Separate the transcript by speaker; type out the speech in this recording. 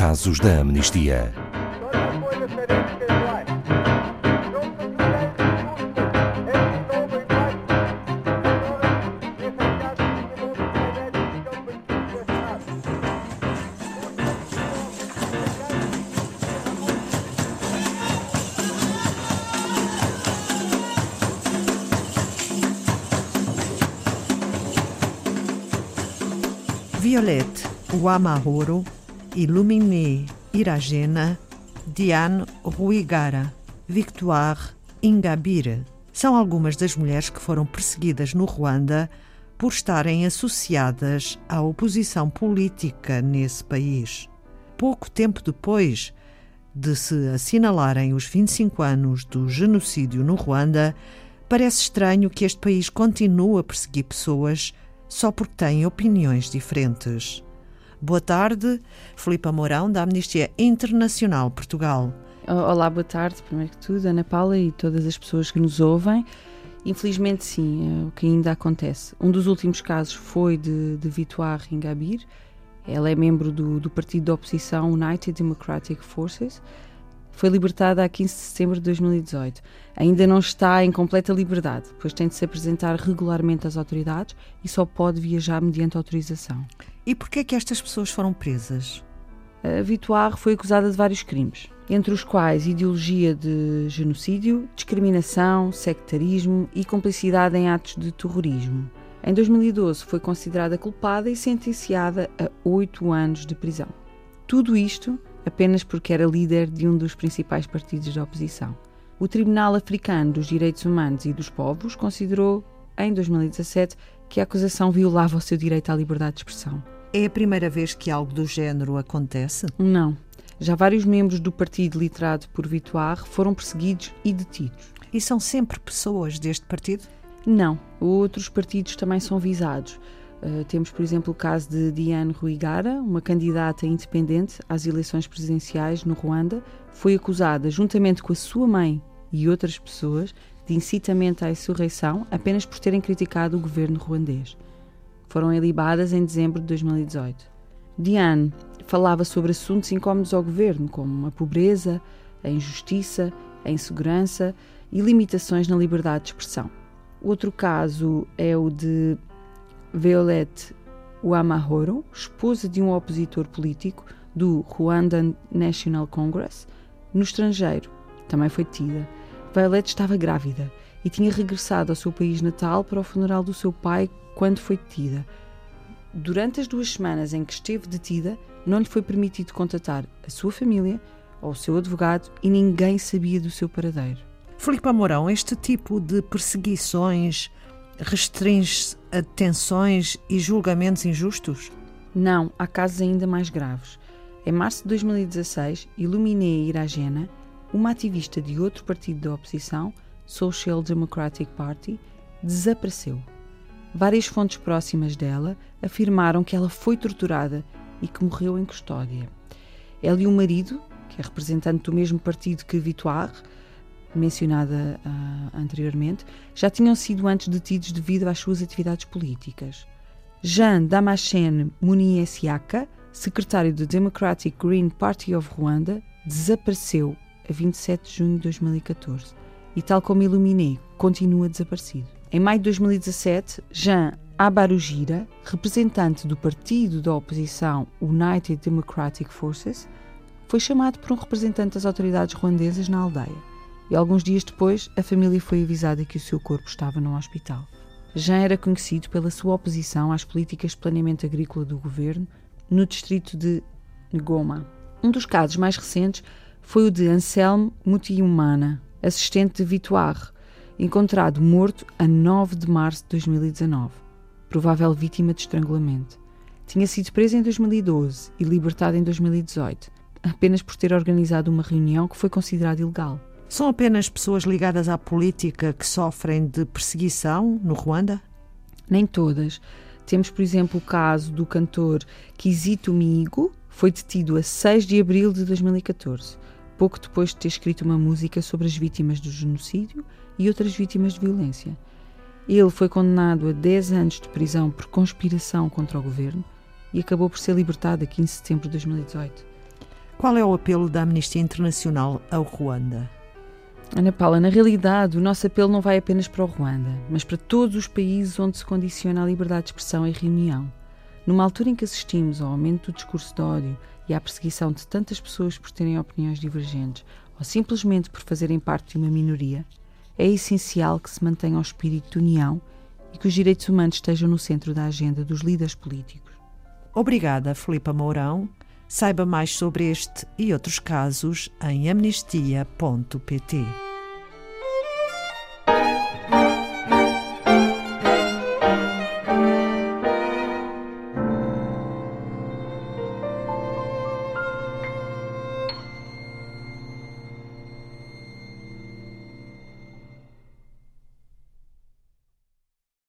Speaker 1: casos da amnistia.
Speaker 2: Violette Uamahoro, Illuminé Iragena, Diane Ruigara, Victoire Ingabire são algumas das mulheres que foram perseguidas no Ruanda por estarem associadas à oposição política nesse país. Pouco tempo depois de se assinalarem os 25 anos do genocídio no Ruanda, parece estranho que este país continue a perseguir pessoas só porque têm opiniões diferentes. Boa tarde, Filipe Mourão, da Amnistia Internacional Portugal.
Speaker 3: Olá, boa tarde, primeiro que tudo, Ana Paula e todas as pessoas que nos ouvem. Infelizmente, sim, é o que ainda acontece. Um dos últimos casos foi de, de Vitoire Ingabire. Ela é membro do, do partido da oposição United Democratic Forces foi libertada a 15 de setembro de 2018. Ainda não está em completa liberdade, pois tem de se apresentar regularmente às autoridades e só pode viajar mediante autorização.
Speaker 2: E por que é que estas pessoas foram presas?
Speaker 3: A Vitoire foi acusada de vários crimes, entre os quais ideologia de genocídio, discriminação, sectarismo e complicidade em atos de terrorismo. Em 2012 foi considerada culpada e sentenciada a oito anos de prisão. Tudo isto apenas porque era líder de um dos principais partidos da oposição. O Tribunal Africano dos Direitos Humanos e dos Povos considerou, em 2017, que a acusação violava o seu direito à liberdade de expressão.
Speaker 2: É a primeira vez que algo do género acontece?
Speaker 3: Não. Já vários membros do partido liderado por Vitoire foram perseguidos e detidos.
Speaker 2: E são sempre pessoas deste partido?
Speaker 3: Não. Outros partidos também são visados. Uh, temos, por exemplo, o caso de Diane Ruigara, uma candidata independente às eleições presidenciais no Ruanda, foi acusada, juntamente com a sua mãe e outras pessoas, de incitamento à insurreição apenas por terem criticado o governo ruandês. Foram elibadas em dezembro de 2018. Diane falava sobre assuntos incómodos ao governo, como a pobreza, a injustiça, a insegurança e limitações na liberdade de expressão. Outro caso é o de Violette Uamahoro, esposa de um opositor político do Rwandan National Congress, no estrangeiro. Também foi detida. Violette estava grávida e tinha regressado ao seu país natal para o funeral do seu pai quando foi detida. Durante as duas semanas em que esteve detida, não lhe foi permitido contatar a sua família ou o seu advogado e ninguém sabia do seu paradeiro.
Speaker 2: Filipe Amorão, este tipo de perseguições restringe-se a detenções e julgamentos injustos?
Speaker 3: Não, há casos ainda mais graves. Em março de 2016, Illuminé Iragena, uma ativista de outro partido da oposição, Social Democratic Party, desapareceu. Várias fontes próximas dela afirmaram que ela foi torturada e que morreu em custódia. Ela e o marido, que é representante do mesmo partido que Vitoire, mencionada uh, anteriormente, já tinham sido antes detidos devido às suas atividades políticas. Jean Damascene Muniesiaka, secretário do Democratic Green Party of Rwanda, desapareceu a 27 de junho de 2014 e, tal como Illuminé, continua desaparecido. Em maio de 2017, Jean Abarugira, representante do partido da oposição United Democratic Forces, foi chamado por um representante das autoridades ruandesas na aldeia e alguns dias depois a família foi avisada que o seu corpo estava num hospital. Já era conhecido pela sua oposição às políticas de planeamento agrícola do governo no distrito de Ngoma. Um dos casos mais recentes foi o de Anselme Mutiumana, assistente de Vitoire, encontrado morto a 9 de março de 2019, provável vítima de estrangulamento. Tinha sido preso em 2012 e libertado em 2018, apenas por ter organizado uma reunião que foi considerada ilegal.
Speaker 2: São apenas pessoas ligadas à política que sofrem de perseguição no Ruanda?
Speaker 3: Nem todas. Temos, por exemplo, o caso do cantor Kizito Miigo, foi detido a 6 de abril de 2014, pouco depois de ter escrito uma música sobre as vítimas do genocídio e outras vítimas de violência. Ele foi condenado a 10 anos de prisão por conspiração contra o governo e acabou por ser libertado a 15 de setembro de 2018.
Speaker 2: Qual é o apelo da Amnistia Internacional ao Ruanda?
Speaker 3: Ana Paula, na realidade, o nosso apelo não vai apenas para o Ruanda, mas para todos os países onde se condiciona a liberdade de expressão e reunião. Numa altura em que assistimos ao aumento do discurso de ódio e à perseguição de tantas pessoas por terem opiniões divergentes ou simplesmente por fazerem parte de uma minoria, é essencial que se mantenha o espírito de união e que os direitos humanos estejam no centro da agenda dos líderes políticos.
Speaker 2: Obrigada, Filipa Mourão. Saiba mais sobre este e outros casos em amnistia.pt.